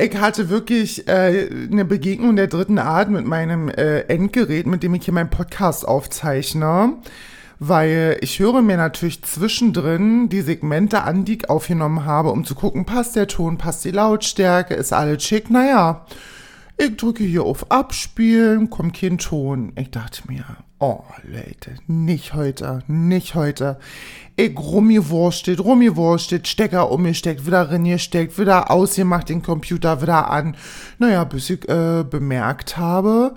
ich hatte wirklich äh, eine Begegnung der dritten Art mit meinem äh, Endgerät, mit dem ich hier meinen Podcast aufzeichne. Weil ich höre mir natürlich zwischendrin die Segmente an, die ich aufgenommen habe, um zu gucken, passt der Ton, passt die Lautstärke, ist alles schick. Naja, ich drücke hier auf Abspielen, kommt kein Ton. Ich dachte mir, oh Leute, nicht heute, nicht heute. Ich rumgewurstet, rumgewurstet, Stecker umgesteckt, wieder reingesteckt, wieder ausgemacht, den Computer wieder an. Naja, bis ich äh, bemerkt habe,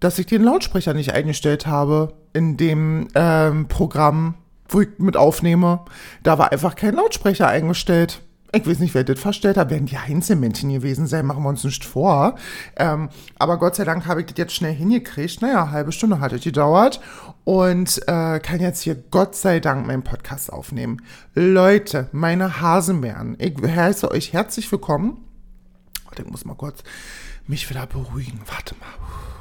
dass ich den Lautsprecher nicht eingestellt habe in dem ähm, Programm, wo ich mit aufnehme. Da war einfach kein Lautsprecher eingestellt. Ich weiß nicht, wer das verstellt hat. Werden die Einzelmännchen gewesen sein, machen wir uns nicht vor. Ähm, aber Gott sei Dank habe ich das jetzt schnell hingekriegt. Naja, halbe Stunde hat es gedauert. Und äh, kann jetzt hier Gott sei Dank meinen Podcast aufnehmen. Leute, meine Hasenbären, ich heiße euch herzlich willkommen. Warte, ich muss mal kurz mich wieder beruhigen. Warte mal.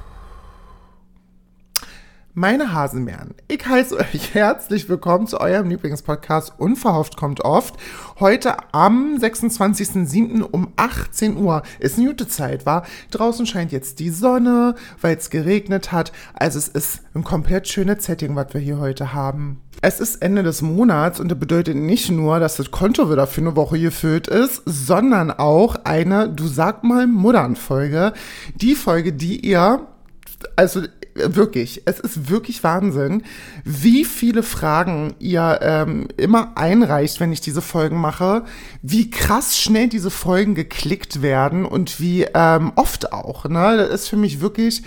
Meine Hasenmähren, ich heiße euch herzlich willkommen zu eurem Lieblingspodcast Unverhofft kommt oft. Heute am 26.07. um 18 Uhr ist eine gute Zeit, war. Draußen scheint jetzt die Sonne, weil es geregnet hat. Also es ist ein komplett schönes Setting, was wir hier heute haben. Es ist Ende des Monats und das bedeutet nicht nur, dass das Konto wieder für eine Woche gefüllt ist, sondern auch eine Du sag mal Muddern-Folge. Die Folge, die ihr also wirklich, es ist wirklich Wahnsinn, wie viele Fragen ihr ähm, immer einreicht, wenn ich diese Folgen mache, wie krass schnell diese Folgen geklickt werden und wie ähm, oft auch. Ne? Das ist für mich wirklich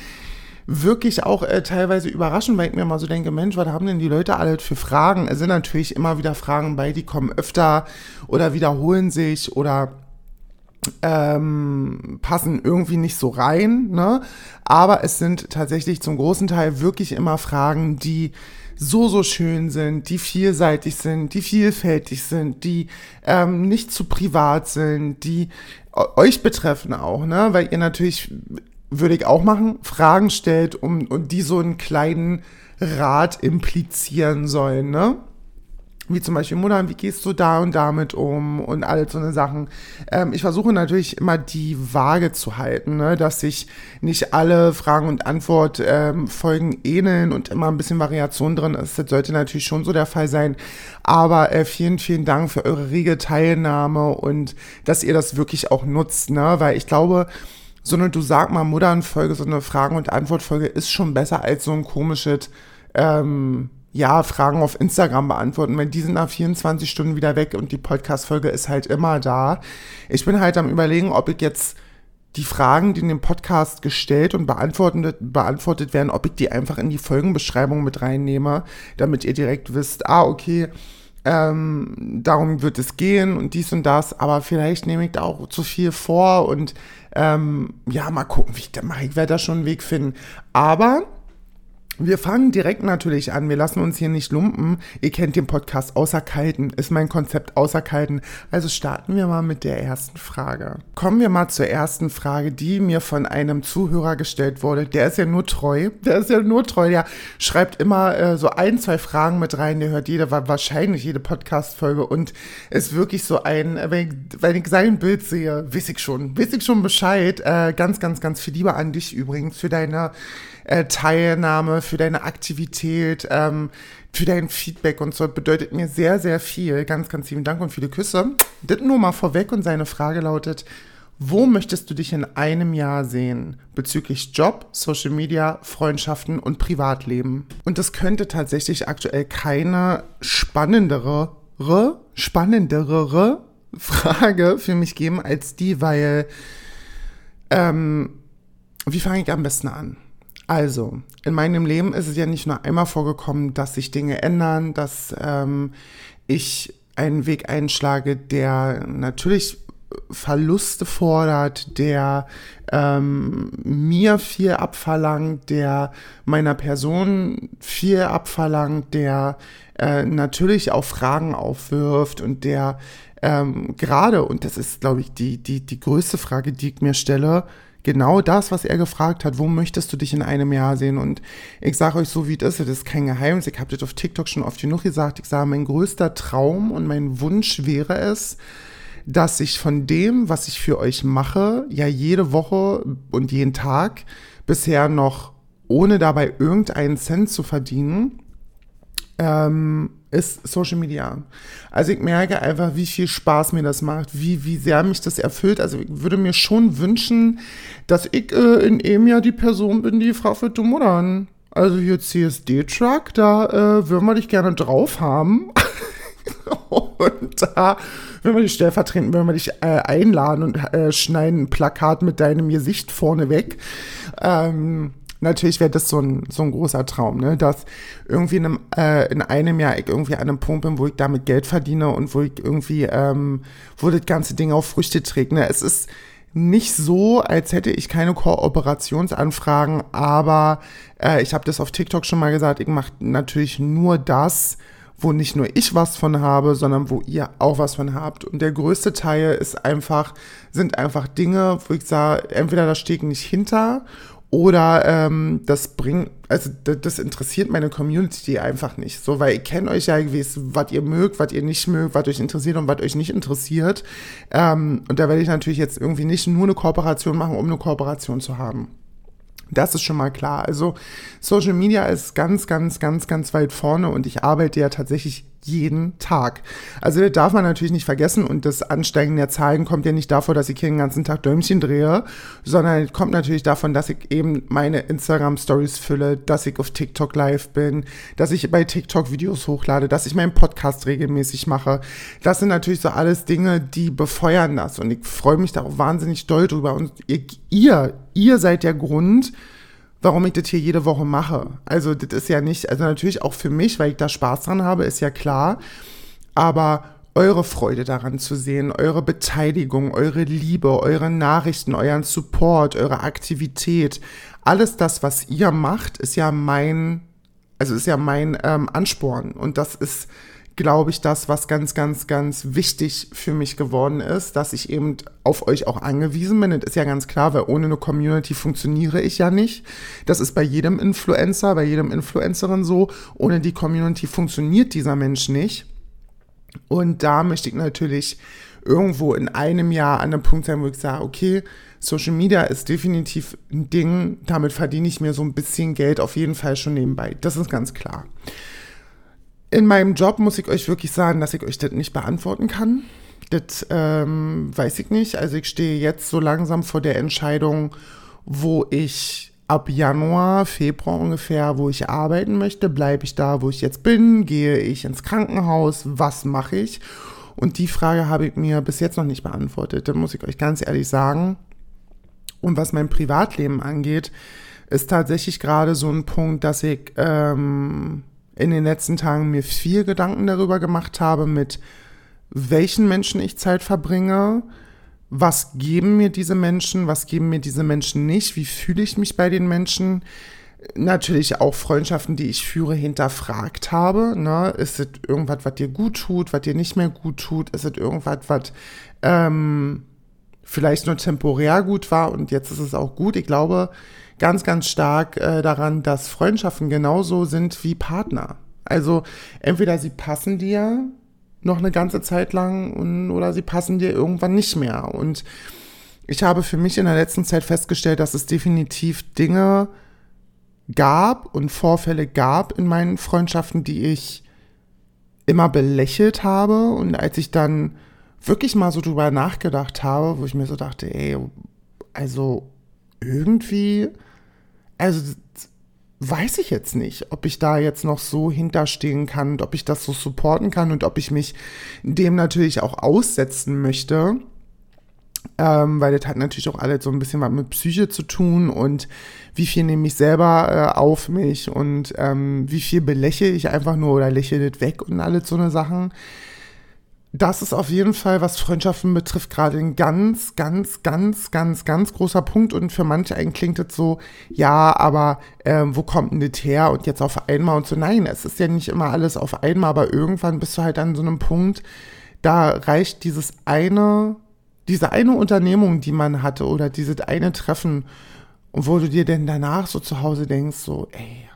wirklich auch äh, teilweise überraschend, weil ich mir mal so denke, Mensch, was haben denn die Leute alle für Fragen? Es sind natürlich immer wieder Fragen bei, die kommen öfter oder wiederholen sich oder ähm, passen irgendwie nicht so rein, ne? Aber es sind tatsächlich zum großen Teil wirklich immer Fragen, die so, so schön sind, die vielseitig sind, die vielfältig sind, die ähm, nicht zu privat sind, die euch betreffen auch, ne? Weil ihr natürlich, würde ich auch machen, Fragen stellt, um, und die so einen kleinen Rat implizieren sollen, ne? Wie zum Beispiel Mutter, wie gehst du da und damit um und all so eine Sachen. Ähm, ich versuche natürlich immer die Waage zu halten, ne? dass sich nicht alle Fragen und Antwort ähm, Folgen ähneln und immer ein bisschen Variation drin ist. Das sollte natürlich schon so der Fall sein. Aber äh, vielen, vielen Dank für eure rege Teilnahme und dass ihr das wirklich auch nutzt, ne? weil ich glaube, so eine Du sag mal Muttern-Folge, so eine Fragen- und Antwort-Folge ist schon besser als so ein komisches ähm, ja, Fragen auf Instagram beantworten, weil die sind nach 24 Stunden wieder weg und die Podcast-Folge ist halt immer da. Ich bin halt am überlegen, ob ich jetzt die Fragen, die in dem Podcast gestellt und beantwortet, beantwortet werden, ob ich die einfach in die Folgenbeschreibung mit reinnehme, damit ihr direkt wisst, ah, okay, ähm, darum wird es gehen und dies und das, aber vielleicht nehme ich da auch zu viel vor und ähm, ja, mal gucken, wie ich das mache. Ich werde da schon einen Weg finden. Aber wir fangen direkt natürlich an. Wir lassen uns hier nicht lumpen. Ihr kennt den Podcast Außer Kalten, ist mein Konzept Außer Kalten. Also starten wir mal mit der ersten Frage. Kommen wir mal zur ersten Frage, die mir von einem Zuhörer gestellt wurde. Der ist ja nur treu. Der ist ja nur treu. Der schreibt immer äh, so ein, zwei Fragen mit rein. Der hört jede, wahrscheinlich jede Podcast-Folge und ist wirklich so ein, wenn ich, wenn ich sein Bild sehe, weiß ich schon, weiß ich schon Bescheid. Äh, ganz, ganz, ganz viel Liebe an dich übrigens für deine äh, Teilnahme, für deine Aktivität, ähm, für dein Feedback und so. Bedeutet mir sehr, sehr viel. Ganz, ganz lieben Dank und viele Küsse. Das nur mal vorweg und seine Frage lautet, wo möchtest du dich in einem Jahr sehen bezüglich Job, Social Media, Freundschaften und Privatleben? Und es könnte tatsächlich aktuell keine spannendere, spannendere Frage für mich geben als die, weil, ähm, wie fange ich am besten an? Also, in meinem Leben ist es ja nicht nur einmal vorgekommen, dass sich Dinge ändern, dass ähm, ich einen Weg einschlage, der natürlich Verluste fordert, der ähm, mir viel abverlangt, der meiner Person viel abverlangt, der äh, natürlich auch Fragen aufwirft und der ähm, gerade, und das ist, glaube ich, die, die, die größte Frage, die ich mir stelle, genau das, was er gefragt hat, wo möchtest du dich in einem Jahr sehen? Und ich sage euch so, wie das ist, das ist kein Geheimnis. Ich habe das auf TikTok schon oft genug gesagt. Ich sage, mein größter Traum und mein Wunsch wäre es, dass ich von dem, was ich für euch mache, ja jede Woche und jeden Tag bisher noch, ohne dabei irgendeinen Cent zu verdienen, ähm, ist Social Media. Also ich merke einfach, wie viel Spaß mir das macht, wie, wie sehr mich das erfüllt. Also ich würde mir schon wünschen, dass ich äh, in einem Jahr die Person bin, die wird du modern? Also hier CSD-Truck, da äh, würden wir dich gerne drauf haben. und da wenn wir dich stellvertretend, wenn wir dich äh, einladen und äh, schneiden ein Plakat mit deinem Gesicht vorne weg. Ähm, natürlich wäre das so ein, so ein großer Traum, ne? dass irgendwie in einem, äh, in einem Jahr ich irgendwie an einem Punkt bin, wo ich damit Geld verdiene und wo ich irgendwie, ähm, wo das ganze Ding auf Früchte trägt. Ne? Es ist nicht so, als hätte ich keine Kooperationsanfragen, aber äh, ich habe das auf TikTok schon mal gesagt, ich mache natürlich nur das, wo nicht nur ich was von habe, sondern wo ihr auch was von habt. Und der größte Teil ist einfach, sind einfach Dinge, wo ich sage, entweder da stehe ich nicht hinter oder ähm, das bringt, also das, interessiert meine Community einfach nicht. So, weil ich kenne euch ja, was ihr mögt, was ihr nicht mögt, was euch interessiert und was euch nicht interessiert. Ähm, und da werde ich natürlich jetzt irgendwie nicht nur eine Kooperation machen, um eine Kooperation zu haben. Das ist schon mal klar. Also Social Media ist ganz, ganz, ganz, ganz weit vorne und ich arbeite ja tatsächlich jeden Tag. Also das darf man natürlich nicht vergessen und das Ansteigen der Zahlen kommt ja nicht davor, dass ich hier den ganzen Tag Däumchen drehe, sondern kommt natürlich davon, dass ich eben meine Instagram Stories fülle, dass ich auf TikTok live bin, dass ich bei TikTok Videos hochlade, dass ich meinen Podcast regelmäßig mache. Das sind natürlich so alles Dinge, die befeuern das und ich freue mich da auch wahnsinnig doll drüber und ihr, ihr seid der Grund, warum ich das hier jede Woche mache. Also das ist ja nicht, also natürlich auch für mich, weil ich da Spaß dran habe, ist ja klar. Aber eure Freude daran zu sehen, eure Beteiligung, eure Liebe, eure Nachrichten, euren Support, eure Aktivität, alles das, was ihr macht, ist ja mein, also ist ja mein ähm, Ansporn. Und das ist glaube ich, das, was ganz, ganz, ganz wichtig für mich geworden ist, dass ich eben auf euch auch angewiesen bin. Das ist ja ganz klar, weil ohne eine Community funktioniere ich ja nicht. Das ist bei jedem Influencer, bei jedem Influencerin so. Ohne die Community funktioniert dieser Mensch nicht. Und da möchte ich natürlich irgendwo in einem Jahr an einem Punkt sein, wo ich sage, okay, Social Media ist definitiv ein Ding, damit verdiene ich mir so ein bisschen Geld auf jeden Fall schon nebenbei. Das ist ganz klar. In meinem Job muss ich euch wirklich sagen, dass ich euch das nicht beantworten kann. Das ähm, weiß ich nicht. Also ich stehe jetzt so langsam vor der Entscheidung, wo ich ab Januar, Februar ungefähr, wo ich arbeiten möchte. Bleibe ich da, wo ich jetzt bin? Gehe ich ins Krankenhaus? Was mache ich? Und die Frage habe ich mir bis jetzt noch nicht beantwortet. Da muss ich euch ganz ehrlich sagen. Und was mein Privatleben angeht, ist tatsächlich gerade so ein Punkt, dass ich ähm, in den letzten Tagen mir viel Gedanken darüber gemacht habe, mit welchen Menschen ich Zeit verbringe, was geben mir diese Menschen, was geben mir diese Menschen nicht, wie fühle ich mich bei den Menschen. Natürlich auch Freundschaften, die ich führe, hinterfragt habe. Ne? Ist es irgendwas, was dir gut tut, was dir nicht mehr gut tut? Ist es irgendwas, was ähm, vielleicht nur temporär gut war und jetzt ist es auch gut? Ich glaube, ganz, ganz stark äh, daran, dass Freundschaften genauso sind wie Partner. Also entweder sie passen dir noch eine ganze Zeit lang und, oder sie passen dir irgendwann nicht mehr. Und ich habe für mich in der letzten Zeit festgestellt, dass es definitiv Dinge gab und Vorfälle gab in meinen Freundschaften, die ich immer belächelt habe. Und als ich dann wirklich mal so drüber nachgedacht habe, wo ich mir so dachte, ey, also irgendwie also weiß ich jetzt nicht, ob ich da jetzt noch so hinterstehen kann und ob ich das so supporten kann und ob ich mich dem natürlich auch aussetzen möchte. Ähm, weil das hat natürlich auch alles so ein bisschen was mit Psyche zu tun und wie viel nehme ich selber äh, auf mich und ähm, wie viel belächle ich einfach nur oder lächle das weg und alles so eine Sachen das ist auf jeden Fall, was Freundschaften betrifft, gerade ein ganz, ganz, ganz, ganz, ganz großer Punkt. Und für manche einen klingt es so, ja, aber äh, wo kommt denn das her? Und jetzt auf einmal und so. Nein, es ist ja nicht immer alles auf einmal, aber irgendwann bist du halt an so einem Punkt, da reicht dieses eine, diese eine Unternehmung, die man hatte, oder dieses eine Treffen, wo du dir denn danach so zu Hause denkst, so, ey,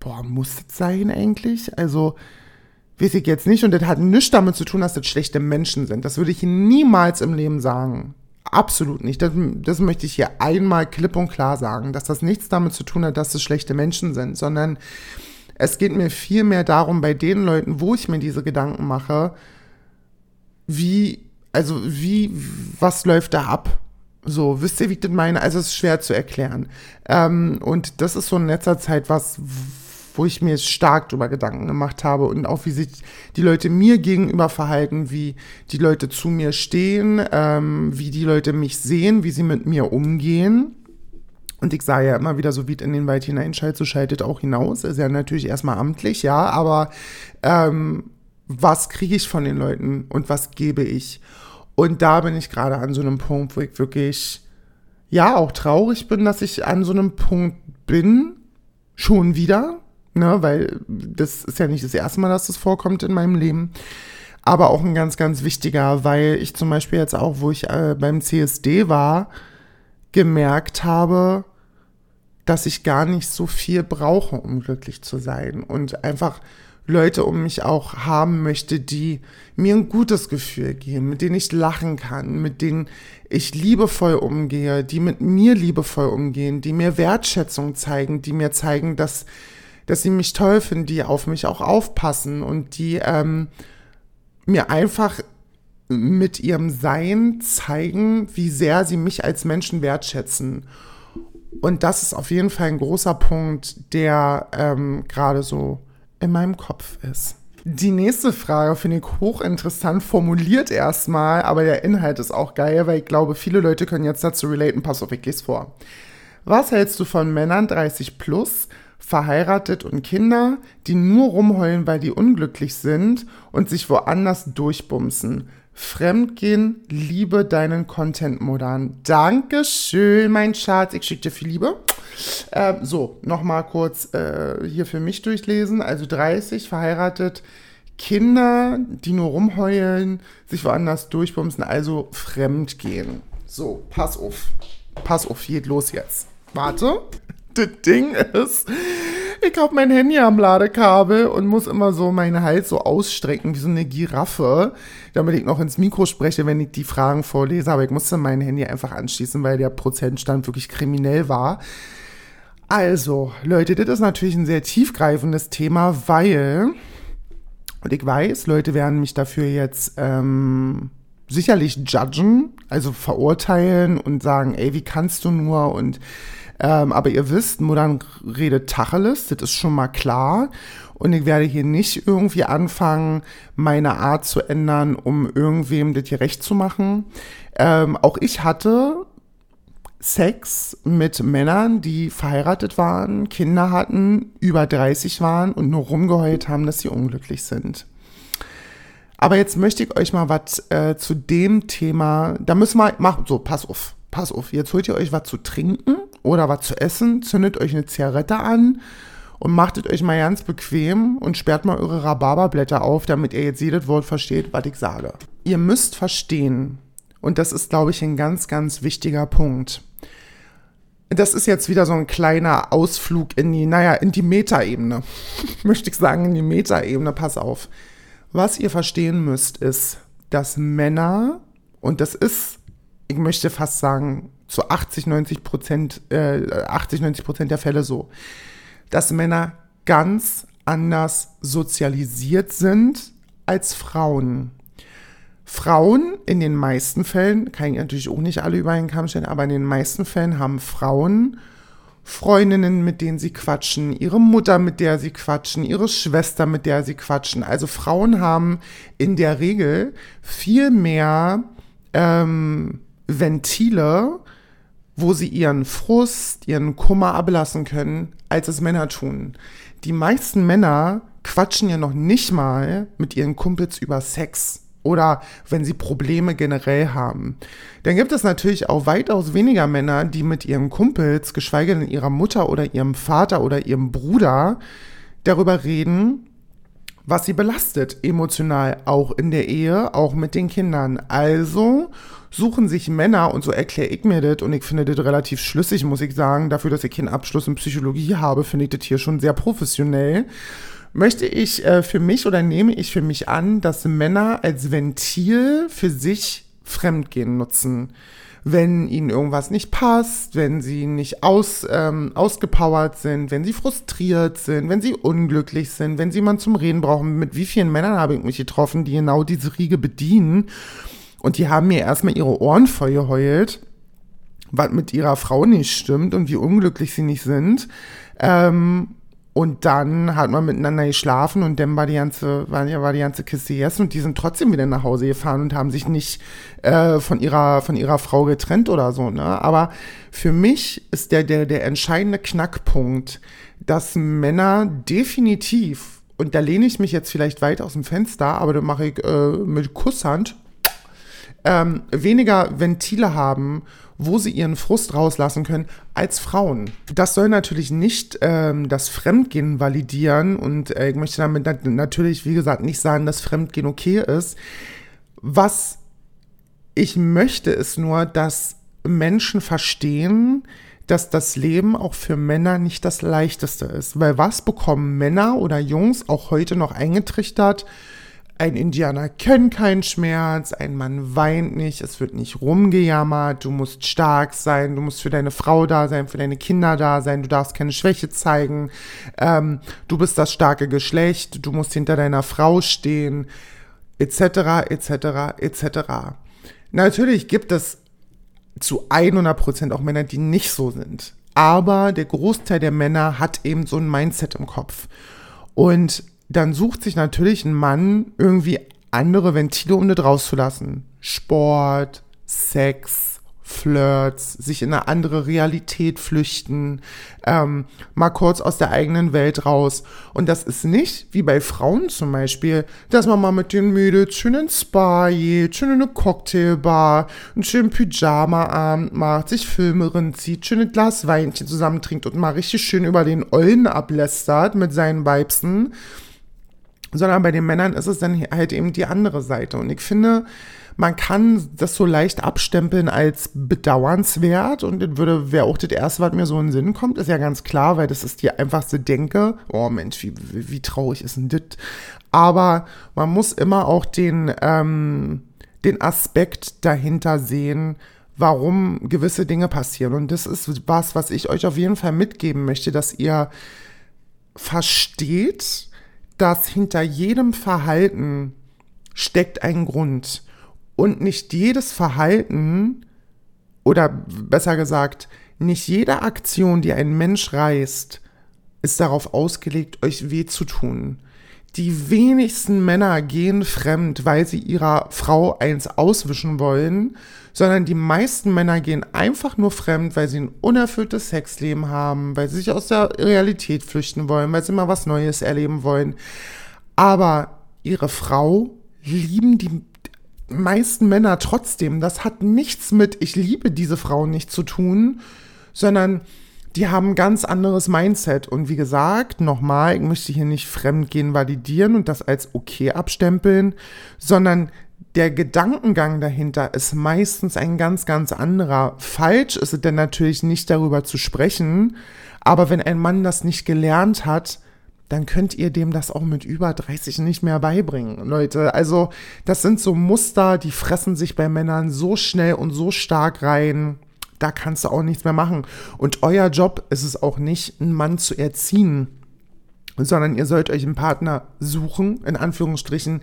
boah, muss das sein eigentlich? Also, weiß ich jetzt nicht. Und das hat nichts damit zu tun, dass das schlechte Menschen sind. Das würde ich niemals im Leben sagen. Absolut nicht. Das, das möchte ich hier einmal klipp und klar sagen, dass das nichts damit zu tun hat, dass es schlechte Menschen sind, sondern es geht mir viel mehr darum, bei den Leuten, wo ich mir diese Gedanken mache, wie, also wie, was läuft da ab? So, wisst ihr, wie ich das meine? Also es ist schwer zu erklären. Ähm, und das ist so in letzter Zeit was, wo ich mir stark drüber Gedanken gemacht habe und auch wie sich die Leute mir gegenüber verhalten, wie die Leute zu mir stehen, ähm, wie die Leute mich sehen, wie sie mit mir umgehen. Und ich sage ja immer wieder, so wie es in den Wald hineinschaltet, so schaltet auch hinaus. Ist ja natürlich erstmal amtlich, ja, aber ähm, was kriege ich von den Leuten und was gebe ich? Und da bin ich gerade an so einem Punkt, wo ich wirklich, ja, auch traurig bin, dass ich an so einem Punkt bin, schon wieder, ne, weil das ist ja nicht das erste Mal, dass das vorkommt in meinem Leben. Aber auch ein ganz, ganz wichtiger, weil ich zum Beispiel jetzt auch, wo ich äh, beim CSD war, gemerkt habe, dass ich gar nicht so viel brauche, um glücklich zu sein. Und einfach Leute um mich auch haben möchte, die mir ein gutes Gefühl geben, mit denen ich lachen kann, mit denen ich liebevoll umgehe, die mit mir liebevoll umgehen, die mir Wertschätzung zeigen, die mir zeigen, dass dass sie mich toll finden, die auf mich auch aufpassen und die ähm, mir einfach mit ihrem Sein zeigen, wie sehr sie mich als Menschen wertschätzen. Und das ist auf jeden Fall ein großer Punkt, der ähm, gerade so in meinem Kopf ist. Die nächste Frage finde ich hochinteressant formuliert erstmal, aber der Inhalt ist auch geil, weil ich glaube, viele Leute können jetzt dazu relaten. Pass auf, ich lese vor. Was hältst du von Männern 30 plus, verheiratet und Kinder, die nur rumheulen, weil die unglücklich sind und sich woanders durchbumsen. Fremdgehen, liebe deinen Content modern. Dankeschön, mein Schatz. Ich schicke dir viel Liebe. Äh, so, nochmal kurz äh, hier für mich durchlesen. Also 30, verheiratet, Kinder, die nur rumheulen, sich woanders durchbumsen, also fremdgehen. So, pass auf. Pass auf, geht los jetzt. Warte das Ding ist, ich habe mein Handy am Ladekabel und muss immer so meinen Hals so ausstrecken wie so eine Giraffe, damit ich noch ins Mikro spreche, wenn ich die Fragen vorlese. Aber ich musste mein Handy einfach anschließen, weil der Prozentstand wirklich kriminell war. Also, Leute, das ist natürlich ein sehr tiefgreifendes Thema, weil, und ich weiß, Leute werden mich dafür jetzt ähm, sicherlich judgen, also verurteilen und sagen, ey, wie kannst du nur und ähm, aber ihr wisst, Modern redet Tacheles, das ist schon mal klar. Und ich werde hier nicht irgendwie anfangen, meine Art zu ändern, um irgendwem das hier recht zu machen. Ähm, auch ich hatte Sex mit Männern, die verheiratet waren, Kinder hatten, über 30 waren und nur rumgeheult haben, dass sie unglücklich sind. Aber jetzt möchte ich euch mal was äh, zu dem Thema, da müssen wir, mach, so, pass auf, pass auf, jetzt holt ihr euch was zu trinken oder was zu essen, zündet euch eine Zigarette an und machtet euch mal ganz bequem und sperrt mal eure Rhabarberblätter auf, damit ihr jetzt jedes Wort versteht, was ich sage. Ihr müsst verstehen, und das ist, glaube ich, ein ganz, ganz wichtiger Punkt. Das ist jetzt wieder so ein kleiner Ausflug in die, naja, in die Metaebene. Möchte ich sagen, in die Metaebene, pass auf. Was ihr verstehen müsst, ist, dass Männer, und das ist, ich möchte fast sagen, zu 80, 90 Prozent, äh, 80, 90 Prozent der Fälle so, dass Männer ganz anders sozialisiert sind als Frauen. Frauen in den meisten Fällen, kann ich natürlich auch nicht alle über einen Kamm stellen, aber in den meisten Fällen haben Frauen Freundinnen, mit denen sie quatschen, ihre Mutter, mit der sie quatschen, ihre Schwester, mit der sie quatschen. Also Frauen haben in der Regel viel mehr ähm, Ventile, wo sie ihren Frust, ihren Kummer ablassen können, als es Männer tun. Die meisten Männer quatschen ja noch nicht mal mit ihren Kumpels über Sex oder wenn sie Probleme generell haben. Dann gibt es natürlich auch weitaus weniger Männer, die mit ihren Kumpels, geschweige denn ihrer Mutter oder ihrem Vater oder ihrem Bruder, darüber reden, was sie belastet, emotional, auch in der Ehe, auch mit den Kindern. Also suchen sich Männer, und so erkläre ich mir das, und ich finde das relativ schlüssig, muss ich sagen, dafür, dass ich keinen Abschluss in Psychologie habe, finde ich das hier schon sehr professionell. möchte ich äh, für mich oder nehme ich für mich an, dass Männer als Ventil für sich Fremdgehen nutzen. Wenn ihnen irgendwas nicht passt, wenn sie nicht aus, ähm, ausgepowert sind, wenn sie frustriert sind, wenn sie unglücklich sind, wenn sie jemanden zum Reden brauchen. Mit wie vielen Männern habe ich mich getroffen, die genau diese Riege bedienen? Und die haben mir erstmal ihre Ohren voll geheult, was mit ihrer Frau nicht stimmt und wie unglücklich sie nicht sind. Ähm, und dann hat man miteinander geschlafen und dann war die ganze, war, war die ganze Kiste gegessen und die sind trotzdem wieder nach Hause gefahren und haben sich nicht äh, von, ihrer, von ihrer Frau getrennt oder so. Ne? Aber für mich ist der, der, der entscheidende Knackpunkt, dass Männer definitiv, und da lehne ich mich jetzt vielleicht weit aus dem Fenster, aber das mache ich äh, mit Kusshand, ähm, weniger Ventile haben, wo sie ihren Frust rauslassen können, als Frauen. Das soll natürlich nicht ähm, das Fremdgehen validieren und äh, ich möchte damit nat natürlich, wie gesagt, nicht sagen, dass Fremdgehen okay ist. Was ich möchte, ist nur, dass Menschen verstehen, dass das Leben auch für Männer nicht das leichteste ist. Weil was bekommen Männer oder Jungs auch heute noch eingetrichtert? Ein Indianer kennt keinen Schmerz, ein Mann weint nicht, es wird nicht rumgejammert, du musst stark sein, du musst für deine Frau da sein, für deine Kinder da sein, du darfst keine Schwäche zeigen, ähm, du bist das starke Geschlecht, du musst hinter deiner Frau stehen, etc., etc., etc. Natürlich gibt es zu 100% auch Männer, die nicht so sind. Aber der Großteil der Männer hat eben so ein Mindset im Kopf. Und dann sucht sich natürlich ein Mann irgendwie andere Ventile, um das rauszulassen. Sport, Sex, Flirts, sich in eine andere Realität flüchten, ähm, mal kurz aus der eigenen Welt raus. Und das ist nicht, wie bei Frauen zum Beispiel, dass man mal mit den Mädels schön ins Spa geht, schön in eine Cocktailbar, einen schönen Pyjama-Abend macht, sich Filme zieht, schön ein Glas Weinchen zusammen trinkt und mal richtig schön über den Ollen ablästert mit seinen Weibsen sondern bei den Männern ist es dann halt eben die andere Seite. Und ich finde, man kann das so leicht abstempeln als bedauernswert und das würde, wäre auch das erste, was mir so in den Sinn kommt, ist ja ganz klar, weil das ist die einfachste Denke. Oh Mensch, wie, wie, wie traurig ist denn das? Aber man muss immer auch den, ähm, den Aspekt dahinter sehen, warum gewisse Dinge passieren. Und das ist was, was ich euch auf jeden Fall mitgeben möchte, dass ihr versteht, dass hinter jedem Verhalten steckt ein Grund und nicht jedes Verhalten oder besser gesagt, nicht jede Aktion, die ein Mensch reißt, ist darauf ausgelegt, euch weh zu tun. Die wenigsten Männer gehen fremd, weil sie ihrer Frau eins auswischen wollen, sondern die meisten Männer gehen einfach nur fremd, weil sie ein unerfülltes Sexleben haben, weil sie sich aus der Realität flüchten wollen, weil sie mal was Neues erleben wollen. Aber ihre Frau lieben die meisten Männer trotzdem. Das hat nichts mit ich liebe diese Frau nicht zu tun, sondern die haben ein ganz anderes Mindset. Und wie gesagt, nochmal, ich möchte hier nicht Fremdgehen validieren und das als okay abstempeln, sondern der Gedankengang dahinter ist meistens ein ganz, ganz anderer. Falsch ist es denn natürlich nicht darüber zu sprechen, aber wenn ein Mann das nicht gelernt hat, dann könnt ihr dem das auch mit über 30 nicht mehr beibringen, Leute. Also das sind so Muster, die fressen sich bei Männern so schnell und so stark rein da kannst du auch nichts mehr machen. Und euer Job ist es auch nicht, einen Mann zu erziehen, sondern ihr sollt euch einen Partner suchen, in Anführungsstrichen,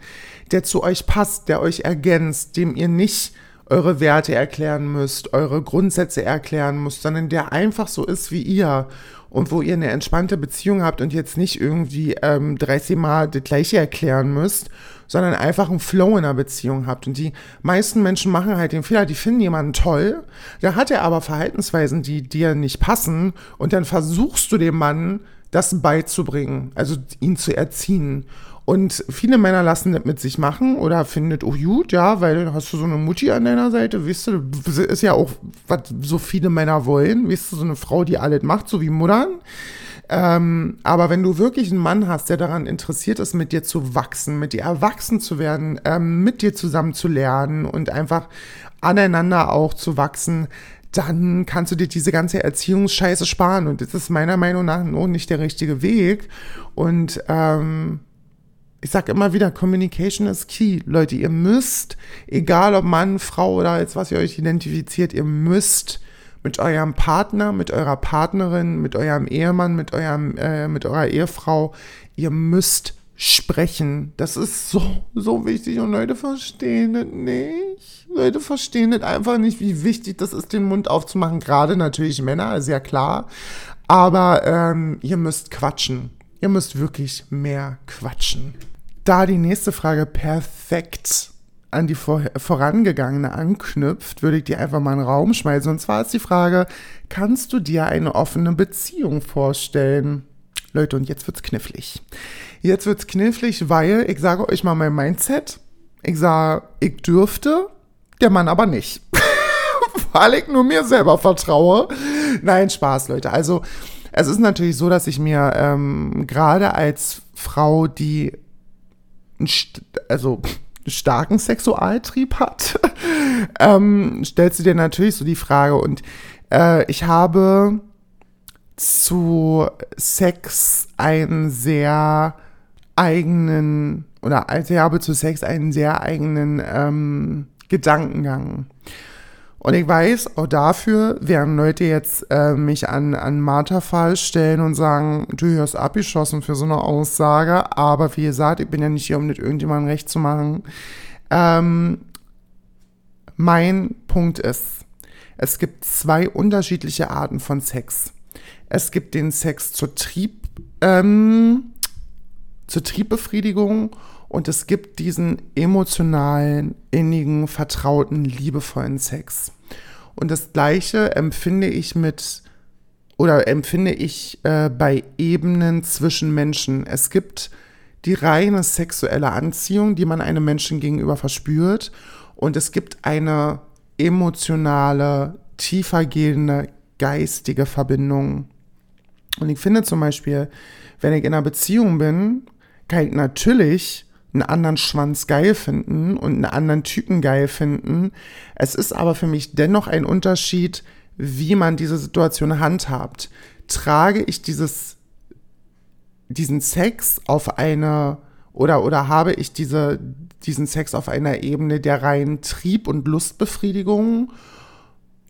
der zu euch passt, der euch ergänzt, dem ihr nicht eure Werte erklären müsst, eure Grundsätze erklären müsst, sondern der einfach so ist wie ihr und wo ihr eine entspannte Beziehung habt und jetzt nicht irgendwie ähm, 30 Mal das gleiche erklären müsst, sondern einfach einen Flow in einer Beziehung habt. Und die meisten Menschen machen halt den Fehler, die finden jemanden toll, da hat er aber Verhaltensweisen, die dir nicht passen und dann versuchst du dem Mann das beizubringen, also ihn zu erziehen. Und viele Männer lassen das mit sich machen oder findet, oh gut, ja, weil dann hast du so eine Mutti an deiner Seite, weißt du, ist ja auch, was so viele Männer wollen, weißt du, so eine Frau, die alles macht, so wie Muttern. Ähm, aber wenn du wirklich einen Mann hast, der daran interessiert ist, mit dir zu wachsen, mit dir erwachsen zu werden, ähm, mit dir zusammen zu lernen und einfach aneinander auch zu wachsen, dann kannst du dir diese ganze Erziehungsscheiße sparen. Und das ist meiner Meinung nach noch nicht der richtige Weg. Und ähm, ich sag immer wieder, Communication is key. Leute, ihr müsst, egal ob Mann, Frau oder als was ihr euch identifiziert, ihr müsst mit eurem Partner, mit eurer Partnerin, mit eurem Ehemann, mit eurem, äh, mit eurer Ehefrau, ihr müsst sprechen. Das ist so, so wichtig und Leute verstehen das nicht. Leute verstehen das einfach nicht, wie wichtig das ist, den Mund aufzumachen. Gerade natürlich Männer, ist ja klar. Aber ähm, ihr müsst quatschen. Ihr müsst wirklich mehr quatschen. Da die nächste Frage perfekt an die vor, vorangegangene anknüpft, würde ich dir einfach mal einen Raum schmeißen. Und zwar ist die Frage, kannst du dir eine offene Beziehung vorstellen? Leute, und jetzt wird's knifflig. Jetzt wird's knifflig, weil ich sage euch mal mein Mindset. Ich sage, ich dürfte, der Mann aber nicht. weil ich nur mir selber vertraue. Nein, Spaß, Leute. Also, es ist natürlich so, dass ich mir ähm, gerade als Frau, die also starken Sexualtrieb hat, ähm, stellst du dir natürlich so die Frage. Und äh, ich habe zu Sex einen sehr eigenen, oder also ich habe zu Sex einen sehr eigenen ähm, Gedankengang. Und ich weiß, auch dafür werden Leute jetzt äh, mich an, an Martha Fall stellen und sagen, du hörst abgeschossen für so eine Aussage. Aber wie gesagt, ich bin ja nicht hier, um nicht irgendjemandem recht zu machen. Ähm, mein Punkt ist, es gibt zwei unterschiedliche Arten von Sex. Es gibt den Sex zur Trieb, ähm, zur Triebbefriedigung und es gibt diesen emotionalen, innigen, vertrauten, liebevollen Sex. Und das Gleiche empfinde ich mit oder empfinde ich äh, bei Ebenen zwischen Menschen. Es gibt die reine sexuelle Anziehung, die man einem Menschen gegenüber verspürt. Und es gibt eine emotionale, tiefergehende, geistige Verbindung. Und ich finde zum Beispiel, wenn ich in einer Beziehung bin, kann ich natürlich einen anderen Schwanz geil finden und einen anderen Typen geil finden. Es ist aber für mich dennoch ein Unterschied, wie man diese Situation handhabt. Trage ich dieses, diesen Sex auf eine oder, oder habe ich diese, diesen Sex auf einer Ebene der reinen Trieb- und Lustbefriedigung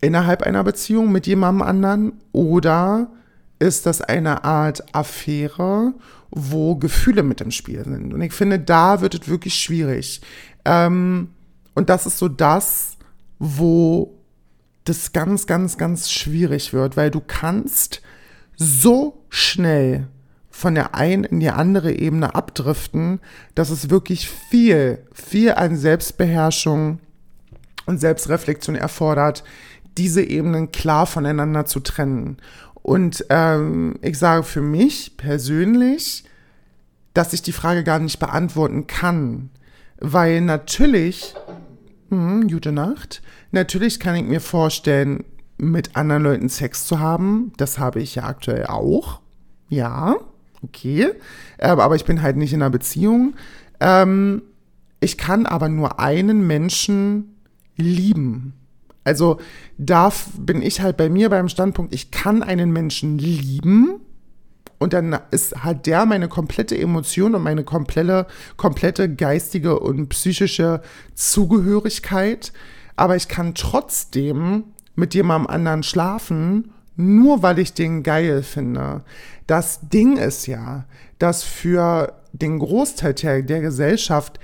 innerhalb einer Beziehung mit jemandem anderen oder ist das eine Art Affäre wo Gefühle mit im Spiel sind. Und ich finde, da wird es wirklich schwierig. Ähm, und das ist so das, wo das ganz, ganz, ganz schwierig wird, weil du kannst so schnell von der einen in die andere Ebene abdriften, dass es wirklich viel, viel an Selbstbeherrschung und Selbstreflexion erfordert, diese Ebenen klar voneinander zu trennen. Und ähm, ich sage für mich persönlich, dass ich die Frage gar nicht beantworten kann. Weil natürlich, hm, gute Nacht, natürlich kann ich mir vorstellen, mit anderen Leuten Sex zu haben. Das habe ich ja aktuell auch. Ja, okay. Ähm, aber ich bin halt nicht in einer Beziehung. Ähm, ich kann aber nur einen Menschen lieben. Also da bin ich halt bei mir beim Standpunkt, ich kann einen Menschen lieben und dann ist, hat der meine komplette Emotion und meine komplette, komplette geistige und psychische Zugehörigkeit, aber ich kann trotzdem mit jemandem anderen schlafen, nur weil ich den geil finde. Das Ding ist ja, dass für den Großteil der Gesellschaft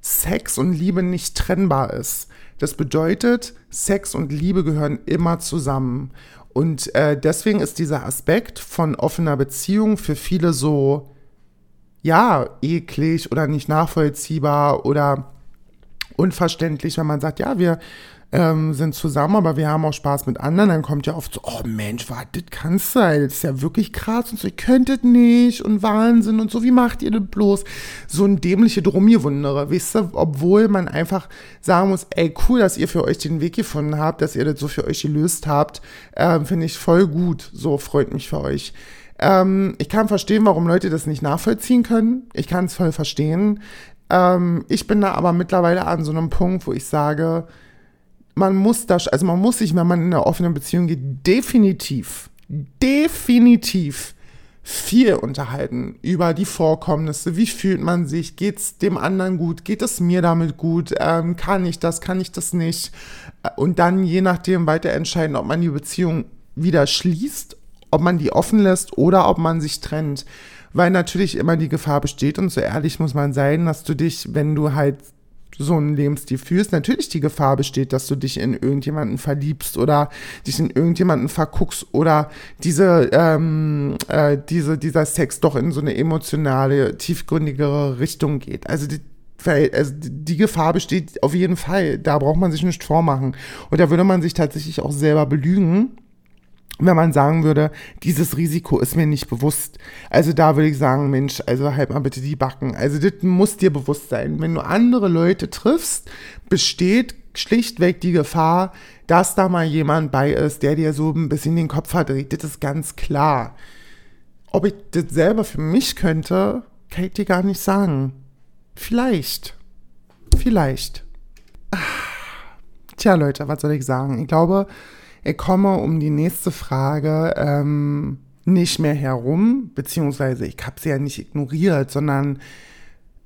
Sex und Liebe nicht trennbar ist. Das bedeutet, Sex und Liebe gehören immer zusammen. Und äh, deswegen ist dieser Aspekt von offener Beziehung für viele so, ja, eklig oder nicht nachvollziehbar oder unverständlich, wenn man sagt, ja, wir ähm, sind zusammen, aber wir haben auch Spaß mit anderen, dann kommt ja oft so, oh Mensch, was, das kannst du, das ist ja wirklich krass und so, ihr könntet nicht und Wahnsinn und so, wie macht ihr das bloß? So ein dämliche Drummierwundere, wisst ihr, obwohl man einfach sagen muss, ey, cool, dass ihr für euch den Weg gefunden habt, dass ihr das so für euch gelöst habt, ähm, finde ich voll gut, so freut mich für euch. Ähm, ich kann verstehen, warum Leute das nicht nachvollziehen können. Ich kann es voll verstehen. Ähm, ich bin da aber mittlerweile an so einem Punkt, wo ich sage, man muss das, also man muss sich, wenn man in eine offene Beziehung geht, definitiv, definitiv viel unterhalten über die Vorkommnisse. Wie fühlt man sich? Geht es dem anderen gut? Geht es mir damit gut? Ähm, kann ich das? Kann ich das nicht? Und dann je nachdem weiter entscheiden, ob man die Beziehung wieder schließt, ob man die offen lässt oder ob man sich trennt. Weil natürlich immer die Gefahr besteht und so ehrlich muss man sein, dass du dich, wenn du halt so einen Lebensstil führst, natürlich die Gefahr besteht, dass du dich in irgendjemanden verliebst oder dich in irgendjemanden verguckst oder diese, ähm, äh, diese, dieser Sex doch in so eine emotionale, tiefgründigere Richtung geht. Also die, also die Gefahr besteht auf jeden Fall. Da braucht man sich nicht vormachen. Und da würde man sich tatsächlich auch selber belügen wenn man sagen würde, dieses Risiko ist mir nicht bewusst. Also da würde ich sagen, Mensch, also halt mal bitte die Backen. Also das muss dir bewusst sein. Wenn du andere Leute triffst, besteht schlichtweg die Gefahr, dass da mal jemand bei ist, der dir so ein bisschen den Kopf verdreht. Das ist ganz klar. Ob ich das selber für mich könnte, kann ich dir gar nicht sagen. Vielleicht. Vielleicht. Tja, Leute, was soll ich sagen? Ich glaube, ich komme um die nächste Frage ähm, nicht mehr herum, beziehungsweise ich habe sie ja nicht ignoriert, sondern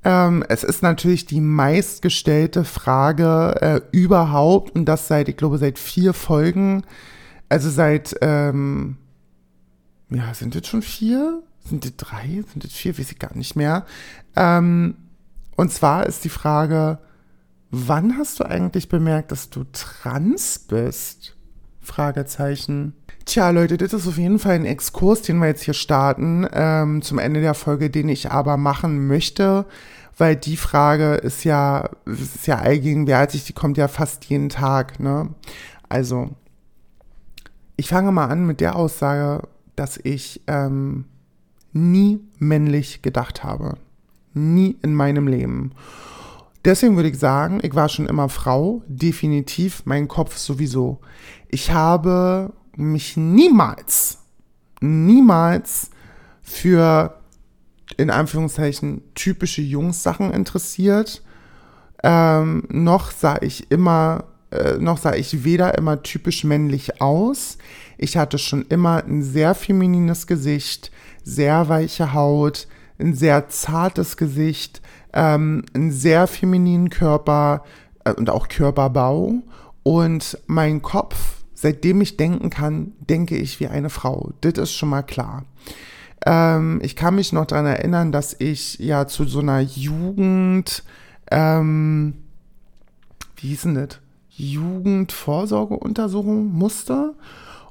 ähm, es ist natürlich die meistgestellte Frage äh, überhaupt und das seit, ich glaube, seit vier Folgen. Also seit, ähm, ja, sind das schon vier? Sind das drei? Sind das vier? Weiß ich gar nicht mehr. Ähm, und zwar ist die Frage, wann hast du eigentlich bemerkt, dass du trans bist? Fragezeichen. Tja, Leute, das ist auf jeden Fall ein Exkurs, den wir jetzt hier starten, ähm, zum Ende der Folge, den ich aber machen möchte, weil die Frage ist ja, ist ja allgegenwärtig, die kommt ja fast jeden Tag, ne? Also, ich fange mal an mit der Aussage, dass ich ähm, nie männlich gedacht habe. Nie in meinem Leben. Deswegen würde ich sagen, ich war schon immer Frau, definitiv, mein Kopf sowieso. Ich habe mich niemals, niemals für in Anführungszeichen typische Jungs-Sachen interessiert. Ähm, noch sah ich immer, äh, noch sah ich weder immer typisch männlich aus. Ich hatte schon immer ein sehr feminines Gesicht, sehr weiche Haut, ein sehr zartes Gesicht, ähm, einen sehr femininen Körper äh, und auch Körperbau. Und mein Kopf, seitdem ich denken kann, denke ich wie eine Frau. Das ist schon mal klar. Ähm, ich kann mich noch daran erinnern, dass ich ja zu so einer Jugend, ähm, wie hieß denn das? Jugendvorsorgeuntersuchung musste.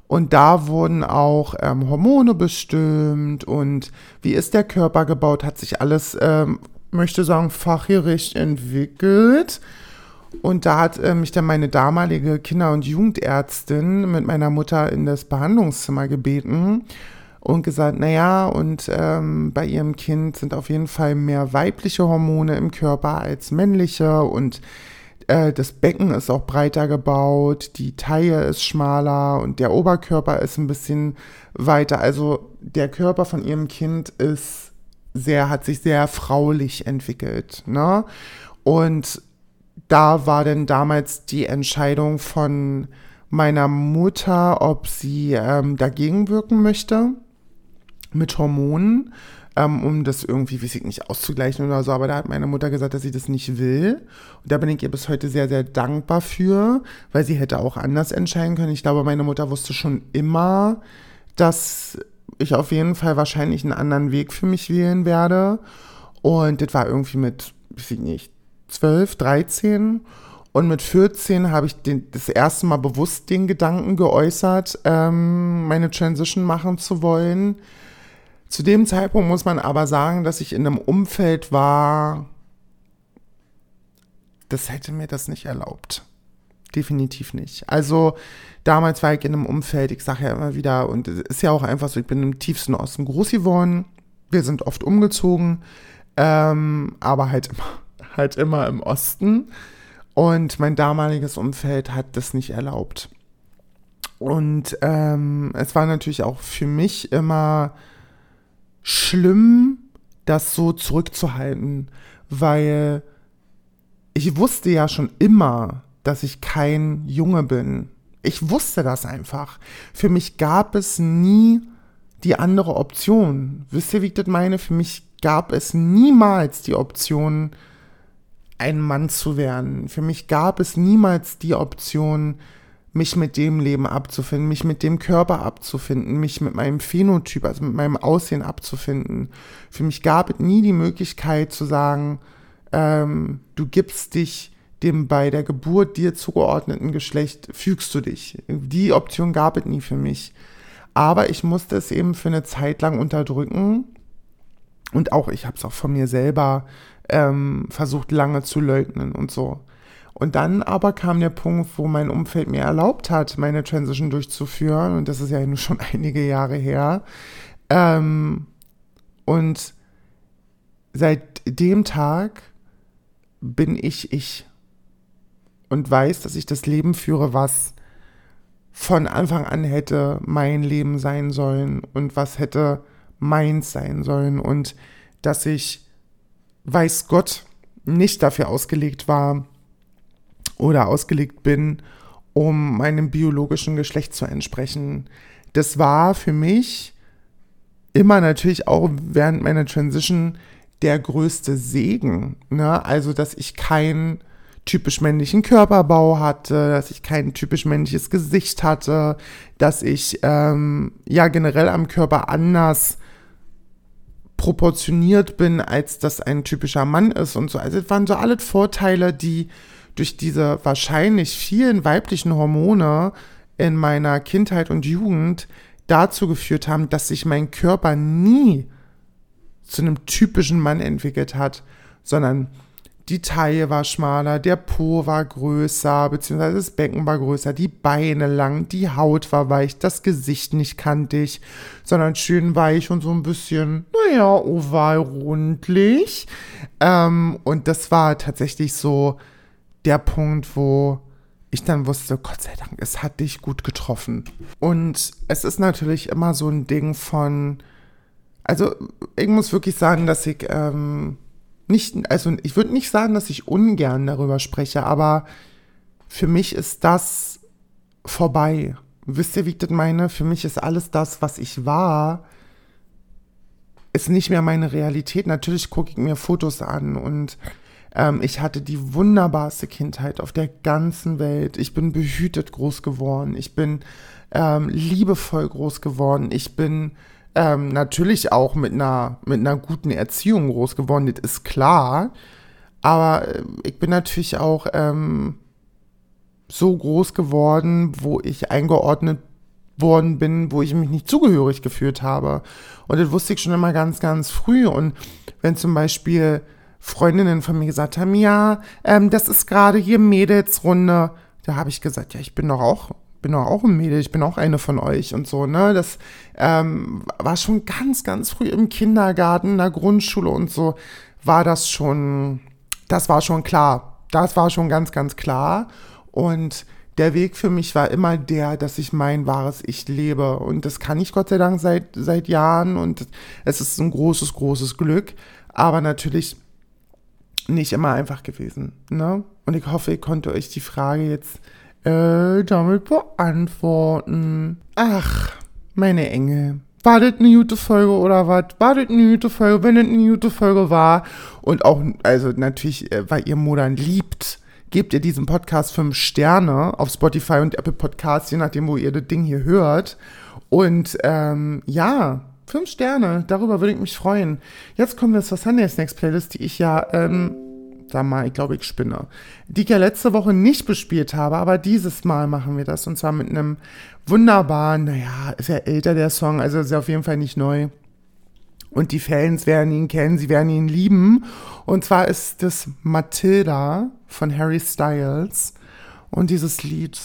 Und da wurden auch ähm, Hormone bestimmt und wie ist der Körper gebaut, hat sich alles ähm, möchte sagen, fachgerecht entwickelt. Und da hat äh, mich dann meine damalige Kinder- und Jugendärztin mit meiner Mutter in das Behandlungszimmer gebeten und gesagt, naja, und ähm, bei ihrem Kind sind auf jeden Fall mehr weibliche Hormone im Körper als männliche und äh, das Becken ist auch breiter gebaut, die Taille ist schmaler und der Oberkörper ist ein bisschen weiter. Also der Körper von ihrem Kind ist sehr, hat sich sehr fraulich entwickelt. Ne? Und da war denn damals die Entscheidung von meiner Mutter, ob sie ähm, dagegen wirken möchte mit Hormonen, ähm, um das irgendwie, weiß ich nicht, auszugleichen oder so. Aber da hat meine Mutter gesagt, dass sie das nicht will. Und da bin ich ihr bis heute sehr, sehr dankbar für, weil sie hätte auch anders entscheiden können. Ich glaube, meine Mutter wusste schon immer, dass ich auf jeden Fall wahrscheinlich einen anderen Weg für mich wählen werde. Und das war irgendwie mit, weiß ich nicht, 12, 13. Und mit 14 habe ich den, das erste Mal bewusst den Gedanken geäußert, ähm, meine Transition machen zu wollen. Zu dem Zeitpunkt muss man aber sagen, dass ich in einem Umfeld war, das hätte mir das nicht erlaubt. Definitiv nicht. Also damals war ich in einem Umfeld, ich sage ja immer wieder, und es ist ja auch einfach so, ich bin im tiefsten Osten groß geworden. Wir sind oft umgezogen, ähm, aber halt immer, halt immer im Osten. Und mein damaliges Umfeld hat das nicht erlaubt. Und ähm, es war natürlich auch für mich immer schlimm, das so zurückzuhalten, weil ich wusste ja schon immer, dass ich kein Junge bin. Ich wusste das einfach. Für mich gab es nie die andere Option. Wisst ihr, wie ich das meine? Für mich gab es niemals die Option, ein Mann zu werden. Für mich gab es niemals die Option, mich mit dem Leben abzufinden, mich mit dem Körper abzufinden, mich mit meinem Phänotyp, also mit meinem Aussehen abzufinden. Für mich gab es nie die Möglichkeit zu sagen, ähm, du gibst dich dem bei der Geburt dir zugeordneten Geschlecht, fügst du dich. Die Option gab es nie für mich. Aber ich musste es eben für eine Zeit lang unterdrücken. Und auch, ich habe es auch von mir selber ähm, versucht lange zu leugnen und so. Und dann aber kam der Punkt, wo mein Umfeld mir erlaubt hat, meine Transition durchzuführen. Und das ist ja nun schon einige Jahre her. Ähm, und seit dem Tag bin ich ich. Und weiß, dass ich das Leben führe, was von Anfang an hätte mein Leben sein sollen und was hätte meins sein sollen. Und dass ich, weiß Gott, nicht dafür ausgelegt war, oder ausgelegt bin, um meinem biologischen Geschlecht zu entsprechen. Das war für mich immer natürlich auch während meiner Transition der größte Segen. Ne? Also, dass ich keinen typisch männlichen Körperbau hatte, dass ich kein typisch männliches Gesicht hatte, dass ich ähm, ja generell am Körper anders proportioniert bin, als das ein typischer Mann ist und so. Also es waren so alle Vorteile, die durch diese wahrscheinlich vielen weiblichen Hormone in meiner Kindheit und Jugend dazu geführt haben, dass sich mein Körper nie zu einem typischen Mann entwickelt hat, sondern die Taille war schmaler, der Po war größer, beziehungsweise das Becken war größer, die Beine lang, die Haut war weich, das Gesicht nicht kantig, sondern schön weich und so ein bisschen, naja, oval rundlich. Ähm, und das war tatsächlich so der Punkt, wo ich dann wusste, Gott sei Dank, es hat dich gut getroffen. Und es ist natürlich immer so ein Ding von, also ich muss wirklich sagen, dass ich ähm, nicht, also ich würde nicht sagen, dass ich ungern darüber spreche, aber für mich ist das vorbei. Wisst ihr, wie ich das meine? Für mich ist alles das, was ich war, ist nicht mehr meine Realität. Natürlich gucke ich mir Fotos an und ähm, ich hatte die wunderbarste Kindheit auf der ganzen Welt. Ich bin behütet groß geworden. Ich bin ähm, liebevoll groß geworden. Ich bin ähm, natürlich auch mit einer, mit einer guten Erziehung groß geworden, das ist klar. Aber äh, ich bin natürlich auch ähm, so groß geworden, wo ich eingeordnet worden bin, wo ich mich nicht zugehörig gefühlt habe. Und das wusste ich schon immer ganz, ganz früh. Und wenn zum Beispiel Freundinnen von mir gesagt haben, ja, ähm, das ist gerade hier Mädelsrunde. Da habe ich gesagt, ja, ich bin doch auch, bin doch auch ein Mädel, ich bin auch eine von euch und so, ne? Das ähm, war schon ganz, ganz früh im Kindergarten, in der Grundschule und so, war das schon, das war schon klar. Das war schon ganz, ganz klar. Und der Weg für mich war immer der, dass ich mein wahres Ich lebe. Und das kann ich Gott sei Dank seit, seit Jahren und es ist ein großes, großes Glück. Aber natürlich nicht immer einfach gewesen. Ne? Und ich hoffe, ich konnte euch die Frage jetzt äh, damit beantworten. Ach, meine Engel. War das eine gute Folge oder was? War das eine gute Folge? Wenn das eine gute Folge war und auch, also natürlich, äh, weil ihr Modern liebt, gebt ihr diesem Podcast fünf Sterne auf Spotify und Apple Podcasts, je nachdem, wo ihr das Ding hier hört. Und ähm, ja, Fünf Sterne, darüber würde ich mich freuen. Jetzt kommen wir zur Sunday Snacks Playlist, die ich ja, ähm, sag mal, ich glaube, ich spinne. Die ich ja letzte Woche nicht bespielt habe, aber dieses Mal machen wir das. Und zwar mit einem wunderbaren, naja, ist ja älter der Song, also ist ja auf jeden Fall nicht neu. Und die Fans werden ihn kennen, sie werden ihn lieben. Und zwar ist das Matilda von Harry Styles. Und dieses Lied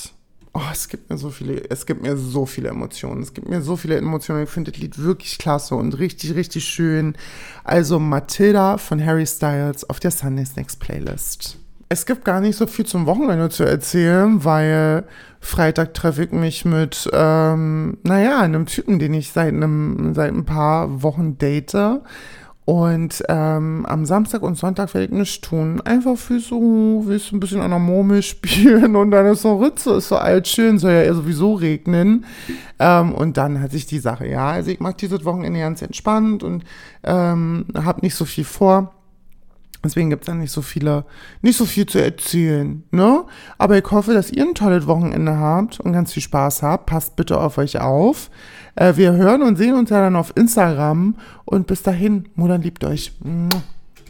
Oh, es gibt mir so viele, es gibt mir so viele Emotionen. Es gibt mir so viele Emotionen. Ich finde das Lied wirklich klasse und richtig, richtig schön. Also Matilda von Harry Styles auf der Sunday Snacks Playlist. Es gibt gar nicht so viel zum Wochenende zu erzählen, weil Freitag treffe ich mich mit, ähm, naja, einem Typen, den ich seit, einem, seit ein paar Wochen date. Und ähm, am Samstag und Sonntag werde ich nichts tun. Einfach für so, willst du ein bisschen an der Murmel spielen und dann ist so Ritze, ist so alt schön, soll ja eher sowieso regnen. Ähm, und dann hat sich die Sache, ja. Also ich mag dieses Wochenende ganz entspannt und ähm, habe nicht so viel vor. Deswegen gibt's da nicht so viele, nicht so viel zu erzählen, ne? Aber ich hoffe, dass ihr ein tolles Wochenende habt und ganz viel Spaß habt. Passt bitte auf euch auf. Äh, wir hören und sehen uns ja dann auf Instagram und bis dahin, Mutter liebt euch.